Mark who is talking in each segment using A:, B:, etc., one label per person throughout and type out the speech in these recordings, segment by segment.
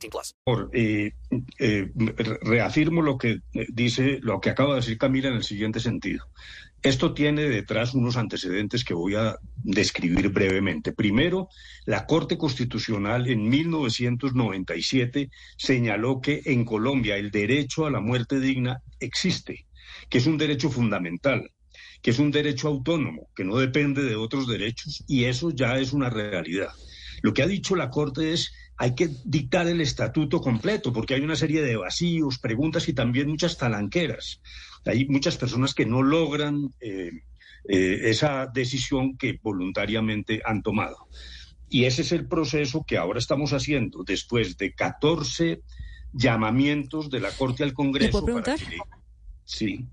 A: 18 plus.
B: Eh, reafirmo lo que dice, lo que acaba de decir Camila en el siguiente sentido. Esto tiene detrás unos antecedentes que voy a describir brevemente. Primero, la Corte Constitucional en 1997 señaló que en Colombia el derecho a la muerte digna existe, que es un derecho fundamental, que es un derecho autónomo, que no depende de otros derechos, y eso ya es una realidad. Lo que ha dicho la Corte es hay que dictar el estatuto completo, porque hay una serie de vacíos, preguntas y también muchas talanqueras. Hay muchas personas que no logran eh, eh, esa decisión que voluntariamente han tomado. Y ese es el proceso que ahora estamos haciendo después de 14 llamamientos de la Corte al Congreso.
C: ¿Le puedo preguntar?
B: sí.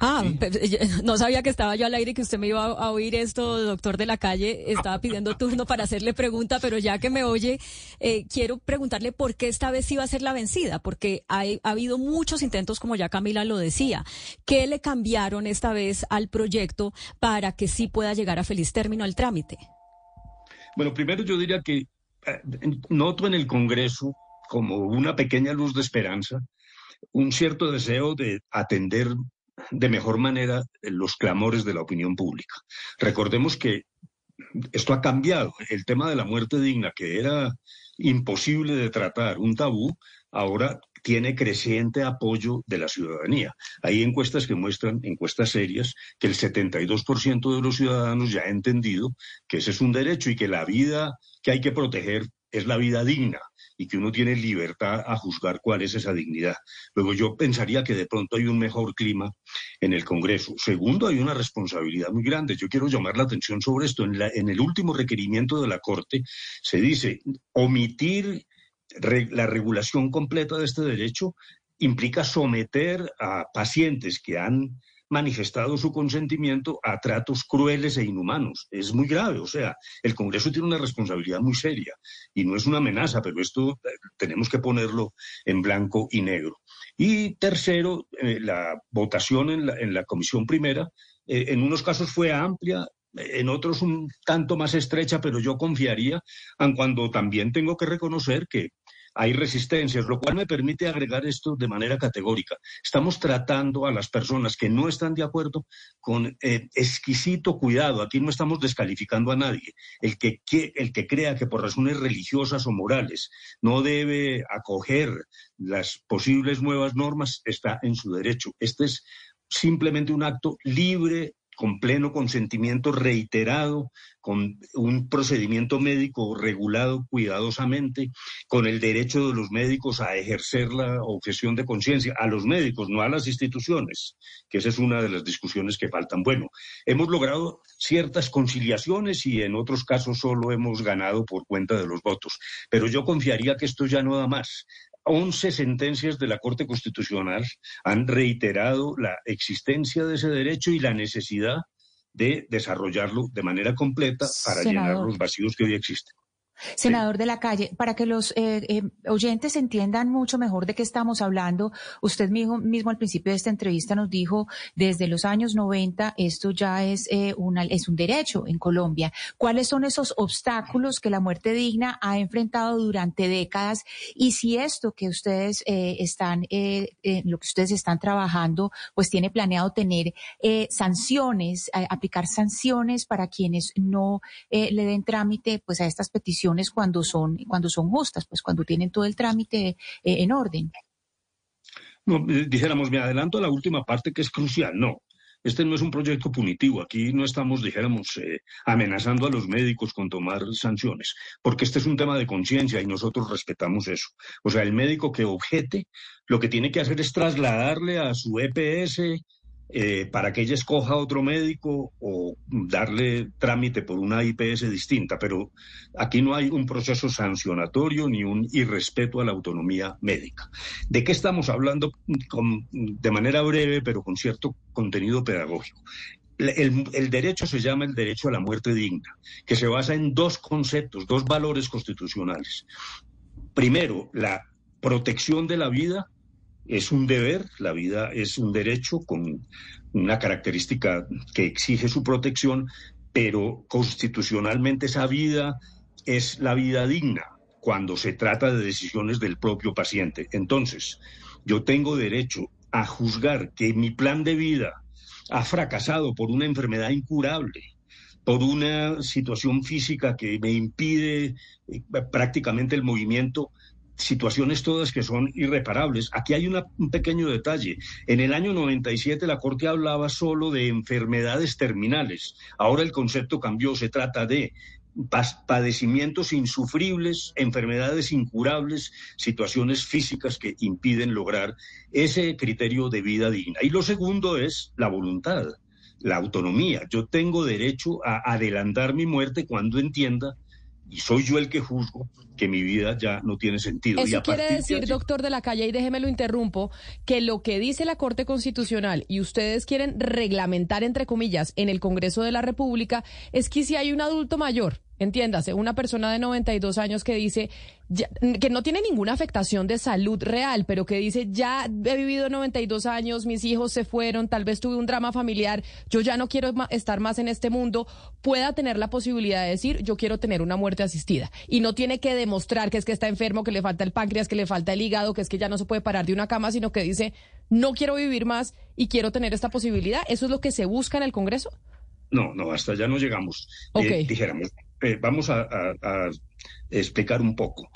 C: Ah, no sabía que estaba yo al aire y que usted me iba a oír esto, doctor de la calle. Estaba pidiendo turno para hacerle pregunta, pero ya que me oye, eh, quiero preguntarle por qué esta vez iba a ser la vencida, porque ha habido muchos intentos, como ya Camila lo decía. ¿Qué le cambiaron esta vez al proyecto para que sí pueda llegar a feliz término el trámite?
B: Bueno, primero yo diría que eh, noto en el Congreso como una pequeña luz de esperanza, un cierto deseo de atender de mejor manera los clamores de la opinión pública. Recordemos que esto ha cambiado. El tema de la muerte digna, que era imposible de tratar, un tabú, ahora tiene creciente apoyo de la ciudadanía. Hay encuestas que muestran, encuestas serias, que el 72% de los ciudadanos ya ha entendido que ese es un derecho y que la vida que hay que proteger es la vida digna y que uno tiene libertad a juzgar cuál es esa dignidad. Luego yo pensaría que de pronto hay un mejor clima en el Congreso. Segundo, hay una responsabilidad muy grande. Yo quiero llamar la atención sobre esto. En, el último requerimiento de la Corte se dice omitir la regulación completa de este derecho implica someter a pacientes que han manifestado su consentimiento a tratos crueles e inhumanos. Es muy grave, o sea, el Congreso tiene una responsabilidad muy seria y no es una amenaza, pero esto eh, tenemos que ponerlo en blanco y negro. Y tercero, eh, la votación en la, en la Comisión Primera, eh, en unos casos fue amplia, en otros un tanto más estrecha, pero yo confiaría, aun cuando también tengo que reconocer que hay resistencias, lo cual me permite agregar esto de manera categórica. Estamos tratando a las personas que no están de acuerdo con eh, exquisito cuidado. Aquí no estamos descalificando a nadie. El que, el que crea que por razones religiosas o morales no debe acoger las posibles nuevas normas está en su derecho. Este es simplemente un acto libre con pleno consentimiento reiterado, con un procedimiento médico regulado cuidadosamente, con el derecho de los médicos a ejercer la objeción de conciencia, a los médicos, no a las instituciones, que esa es una de las discusiones que faltan. Bueno, hemos logrado ciertas conciliaciones y en otros casos solo hemos ganado por cuenta de los votos, pero yo confiaría que esto ya no da más. 11 sentencias de la Corte Constitucional han reiterado la existencia de ese derecho y la necesidad de desarrollarlo de manera completa para llenar los vacíos que hoy existen.
D: Senador de la calle, para que los eh, eh, oyentes entiendan mucho mejor de qué estamos hablando, usted mismo, mismo, al principio de esta entrevista nos dijo, desde los años 90 esto ya es, eh, es un derecho en Colombia. ¿Cuáles son esos obstáculos que la muerte digna ha enfrentado durante décadas? Y si esto que ustedes están, lo que ustedes están trabajando, pues tiene planeado tener sanciones, aplicar sanciones para quienes no le den trámite pues a estas peticiones cuando son, cuando son justas, pues cuando tienen todo el trámite eh, en orden.
B: No, eh, dijéramos, me adelanto a la última parte que es crucial. No, este no es un proyecto punitivo. Aquí no estamos, dijéramos, eh, amenazando a los médicos con tomar sanciones, porque este es un tema de conciencia y nosotros respetamos eso. O sea, el médico que objete, lo que tiene que hacer es trasladarle a su EPS eh, para que ella escoja otro médico o darle trámite por una IPS distinta, pero aquí no hay un proceso sancionatorio ni un irrespeto a la autonomía médica. ¿De qué estamos hablando de manera breve, pero con cierto contenido pedagógico? el, derecho se llama el derecho a la muerte digna, que se basa en dos conceptos, dos valores constitucionales. Primero, la protección de la vida es un deber, la vida es un derecho con una característica que exige su protección, pero constitucionalmente esa vida es la vida digna cuando se trata de decisiones del propio paciente. Entonces, yo tengo derecho a juzgar que mi plan de vida ha fracasado por una enfermedad incurable, por una situación física que me impide eh, prácticamente el movimiento, situaciones todas que son irreparables. Aquí hay un pequeño detalle. En el año 97 la Corte hablaba solo de enfermedades terminales. Ahora el concepto cambió, se trata de padecimientos insufribles, enfermedades incurables, situaciones físicas que impiden lograr ese criterio de vida digna. Y lo segundo es la voluntad, la autonomía. Yo tengo derecho a adelantar mi muerte cuando entienda y soy yo el que juzgo que mi vida ya no tiene sentido.
E: Eso quiere decir, doctor de la calle, y déjeme lo interrumpo, que lo que dice la Corte Constitucional y ustedes quieren reglamentar, entre comillas, en el Congreso de la República, es que si hay un adulto mayor entiéndase, una persona de 92 años que dice que no tiene ninguna afectación de salud real, pero que dice, ya he vivido 92 años, mis hijos se fueron, tal vez tuve un drama familiar, yo ya no quiero estar más en este mundo, pueda tener la posibilidad de decir, yo quiero tener una muerte asistida. Y no tiene que demostrar que es que está enfermo, que le falta el páncreas, que le falta el hígado, que es que ya no se puede parar de una cama, sino que dice, no quiero vivir más y quiero tener esta posibilidad. ¿Eso es lo que se busca en el Congreso?
B: No, no, hasta ya no llegamos. Eh, dijéramos, eh, vamos a, explicar un poco.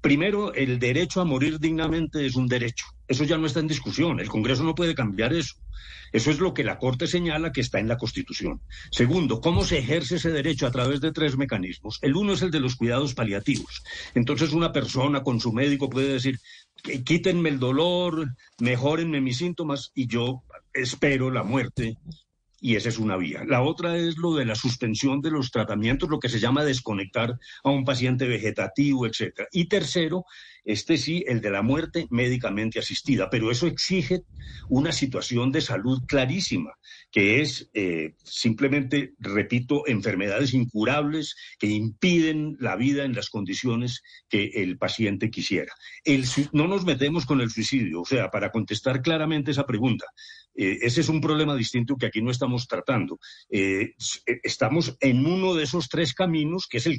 B: Primero, el derecho a morir dignamente es un derecho. Eso ya no está en discusión. El Congreso no puede cambiar eso. Eso es lo que la Corte señala que está en la Constitución. Segundo, ¿cómo se ejerce ese derecho a través de tres mecanismos? El uno es el de los cuidados paliativos. Entonces, una persona con su médico puede decir, quítenme el dolor, mejorenme mis síntomas y yo espero la muerte y esa es una vía. La otra es lo de la suspensión de los tratamientos, lo que se llama desconectar a un paciente vegetativo, etcétera. Y tercero, este sí, el de la muerte médicamente asistida, pero eso exige una situación de salud clarísima, que es eh, simplemente, repito, enfermedades incurables que impiden la vida en las condiciones que el paciente quisiera. No nos metemos con el suicidio, o sea, para contestar claramente esa pregunta, eh, ese es un problema distinto que aquí no estamos tratando. Eh, estamos en uno de esos tres caminos que es el.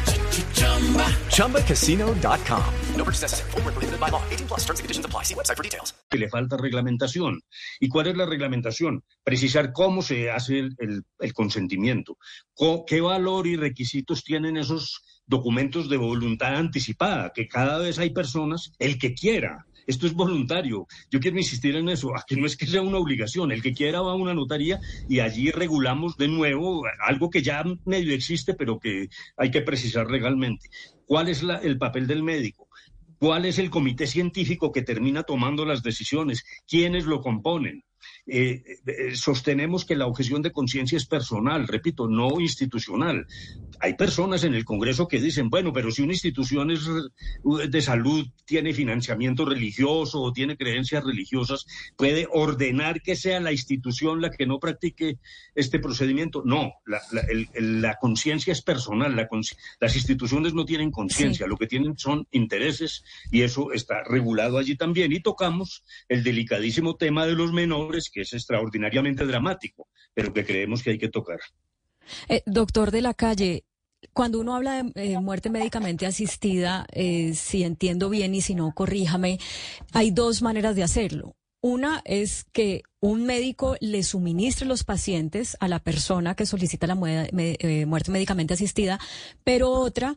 F: ChumbaCasino.com. No purchase necessary. Forward, prohibited by law. 18 plus terms and conditions apply. See website for details.
B: Que le falta reglamentación. ¿Y cuál es la reglamentación? Precisar cómo se hace el, el, el consentimiento. ¿Qué valor y requisitos tienen esos documentos de voluntad anticipada? Que cada vez hay personas, el que quiera esto es voluntario. Yo quiero insistir en eso, que no es que sea una obligación. El que quiera va a una notaría y allí regulamos de nuevo algo que ya medio existe, pero que hay que precisar legalmente. ¿Cuál es el papel del médico? ¿Cuál es el comité científico que termina tomando las decisiones? ¿Quiénes lo componen? Eh, eh, sostenemos que la objeción de conciencia es personal, repito, no institucional. Hay personas en el Congreso que dicen, bueno, pero si una institución es de salud tiene financiamiento religioso o tiene creencias religiosas, puede ordenar que sea la institución la que no practique este procedimiento. No, la, conciencia es personal, las instituciones no tienen conciencia, lo que tienen son intereses y eso está regulado allí también. Y tocamos el delicadísimo tema de los menores que es extraordinariamente dramático, pero que creemos que hay que tocar.
C: Eh, doctor de la calle, cuando uno habla de eh, muerte médicamente asistida, eh, si entiendo bien y si no, corríjame, hay dos maneras de hacerlo. Una es que un médico le suministre los pacientes a la persona que solicita la muerte médicamente asistida, pero otra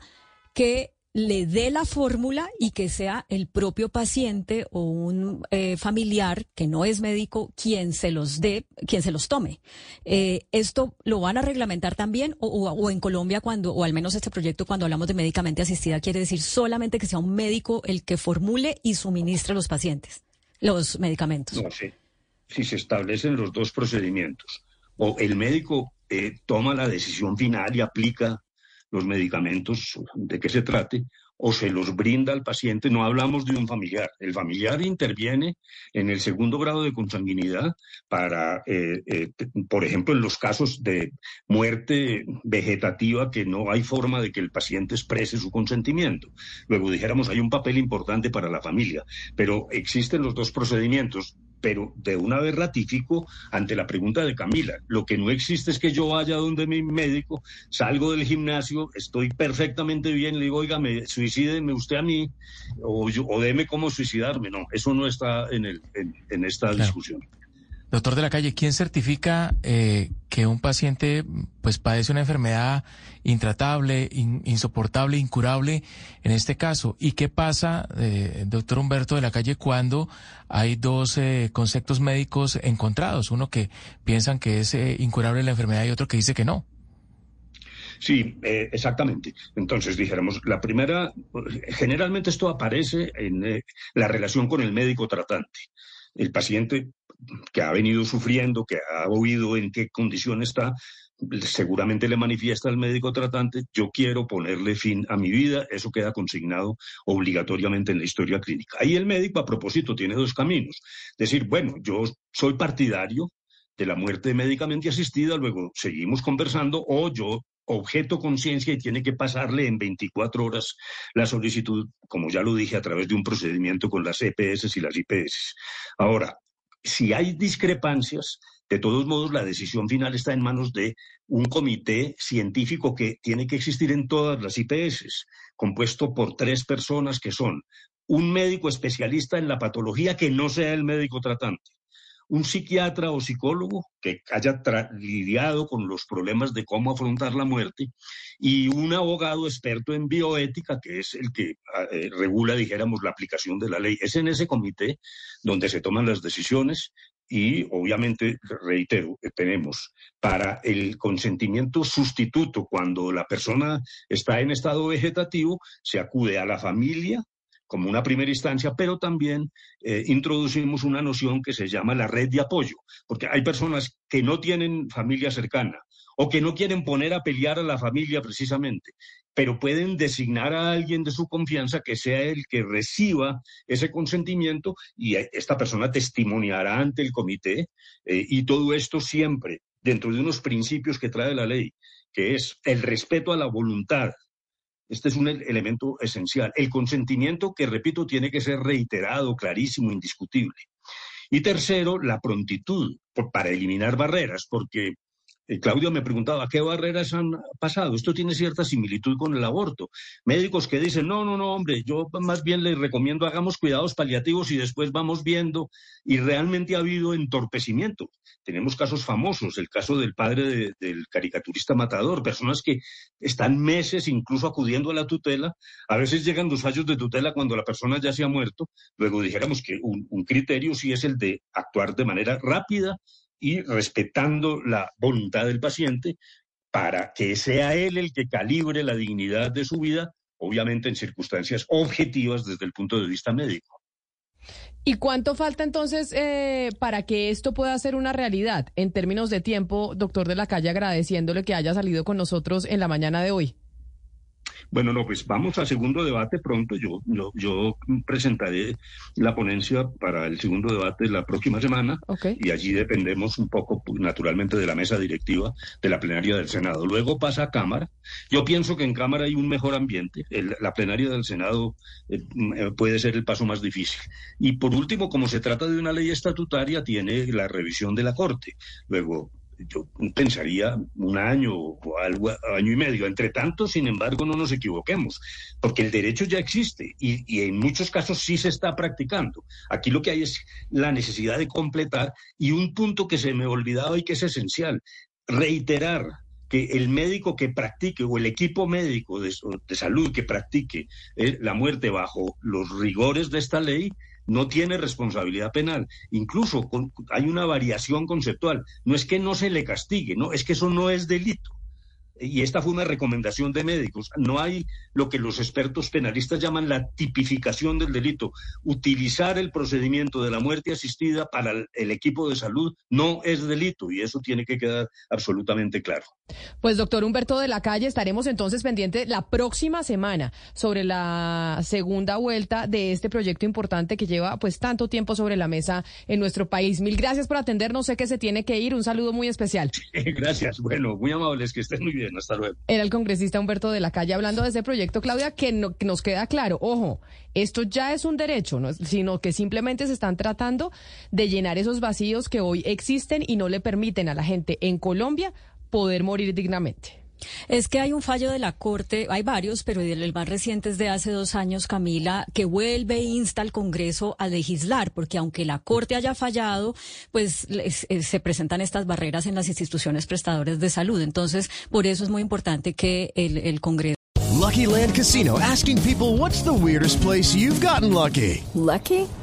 C: que le dé la fórmula y que sea el propio paciente o un eh, familiar que no es médico quien se los dé, quien se los tome. Eh, ¿Esto lo van a reglamentar también o, en Colombia cuando, o al menos este proyecto cuando hablamos de médicamente asistida quiere decir solamente que sea un médico el que formule y suministre a los pacientes los medicamentos?
B: No, sí. Si se establecen los dos procedimientos o el médico eh, toma la decisión final y aplica los medicamentos de qué se trate o se los brinda al paciente, no hablamos de un familiar. El familiar interviene en el segundo grado de consanguinidad para, eh, eh, por ejemplo, en los casos de muerte vegetativa que no hay forma de que el paciente exprese su consentimiento. Luego dijéramos, hay un papel importante para la familia, pero existen los dos procedimientos pero de una vez ratifico ante la pregunta de Camila. Lo que no existe es que yo vaya donde mi médico, salgo del gimnasio, estoy perfectamente bien, le digo, oiga, me, suicídeme usted a mí, o, yo, o deme cómo suicidarme. No, eso no está en, el, en, esta discusión.
G: Doctor de la calle, ¿quién certifica eh, que un paciente pues padece una enfermedad intratable, insoportable, incurable en este caso? ¿Y qué pasa, eh, doctor Humberto de la calle, cuando hay dos eh, conceptos médicos encontrados? Uno que piensan que es incurable la enfermedad y otro que dice que no.
B: Sí, exactamente. Entonces dijéramos, la primera, generalmente esto aparece en la relación con el médico tratante. El paciente que ha venido sufriendo, que ha oído en qué condición está, seguramente le manifiesta al médico tratante, yo quiero ponerle fin a mi vida, eso queda consignado obligatoriamente en la historia clínica. Ahí el médico, a propósito, tiene dos caminos. Decir, bueno, yo soy partidario de la muerte médicamente asistida, luego seguimos conversando, o yo objeto conciencia y tiene que pasarle en 24 horas la solicitud, como ya lo dije, a través de un procedimiento con las EPS y las IPS. Ahora, si hay discrepancias, de todos modos, la decisión final está en manos de un comité científico que tiene que existir en todas las IPS, compuesto por tres personas que son un médico especialista en la patología que no sea el médico tratante, un psiquiatra o psicólogo que haya lidiado con los problemas de cómo afrontar la muerte y un abogado experto en bioética que es el que ah, eh, regula, dijéramos, la aplicación de la ley. Es en ese comité donde se toman las decisiones y obviamente, reitero, eh, tenemos para el consentimiento sustituto cuando la persona está en estado vegetativo, se acude a la familia como una primera instancia, pero también eh, introducimos una noción que se llama la red de apoyo, porque hay personas que no tienen familia cercana o que no quieren poner a pelear a la familia precisamente, pero pueden designar a alguien de su confianza que sea el que reciba ese consentimiento y esta persona testimoniará ante el comité eh, y todo esto siempre dentro de unos principios que trae la ley, que es el respeto a la voluntad este es un elemento esencial. El consentimiento, que repito, tiene que ser reiterado, clarísimo, indiscutible. Y tercero, la prontitud para eliminar barreras, porque Claudio me preguntaba, ¿qué barreras han pasado? Esto tiene cierta similitud con el aborto. Médicos que dicen, no, no, no, hombre, yo más bien les recomiendo hagamos cuidados paliativos y después vamos viendo. Y realmente ha habido entorpecimiento. Tenemos casos famosos, el caso del padre del caricaturista matador, personas que están meses incluso acudiendo a la tutela. A veces llegan los fallos de tutela cuando la persona ya se ha muerto. Luego dijéramos que un criterio sí es el de actuar de manera rápida y respetando la voluntad del paciente para que sea él el que calibre la dignidad de su vida, obviamente en circunstancias objetivas desde el punto de vista médico.
E: ¿Y cuánto falta entonces eh, para que esto pueda ser una realidad en términos de tiempo, doctor de la calle, agradeciéndole que haya salido con nosotros en la mañana de hoy?
B: Bueno, no, pues vamos al segundo debate pronto. Yo, yo, presentaré la ponencia para el segundo debate la próxima semana y allí dependemos un poco, naturalmente, de la mesa directiva de la plenaria del Senado. Luego pasa a Cámara. Yo pienso que en Cámara hay un mejor ambiente. la plenaria del Senado eh, eh, puede ser el paso más difícil. Y por último, como se trata de una ley estatutaria, tiene la revisión de la Corte. Luego, yo pensaría un año o algo, año y medio. Entre tanto, sin embargo, no nos equivoquemos, porque el derecho ya existe y, en muchos casos sí se está practicando. Aquí lo que hay es la necesidad de completar y un punto que se me olvidaba y que es esencial, reiterar que el médico que practique o el equipo médico de, de salud que practique eh, la muerte bajo los rigores de esta ley no tiene responsabilidad penal. Incluso con, hay una variación conceptual. No es que no se le castigue, no, es que eso no es delito y esta fue una recomendación de médicos, no hay lo que los expertos penalistas llaman la tipificación del delito. Utilizar el procedimiento de la muerte asistida para el equipo de salud no es delito y eso tiene que quedar absolutamente claro.
E: Pues doctor Humberto de la Calle, estaremos entonces pendientes la próxima semana sobre la segunda vuelta de este proyecto importante que lleva pues tanto tiempo sobre la mesa en nuestro país. Mil gracias por atendernos, sé que se tiene que ir, un saludo muy especial.
B: gracias, bueno, muy amables, que estén muy bien.
E: Era el congresista Humberto de la Calle hablando de ese proyecto, Claudia, que, no, que nos queda claro. Ojo, esto ya es un derecho, ¿no? sino que simplemente se están tratando de llenar esos vacíos que hoy existen y no le permiten a la gente en Colombia poder morir dignamente.
C: Es que hay un fallo de la Corte, hay varios, pero el más reciente es de hace dos años, Camila, que vuelve e insta al Congreso a legislar, porque aunque la Corte haya fallado, pues se presentan estas barreras en las instituciones prestadoras de salud. Entonces, por eso es muy importante que el, el Congreso.
H: Lucky Land Casino, asking people what's the weirdest place you've gotten lucky.
I: Lucky?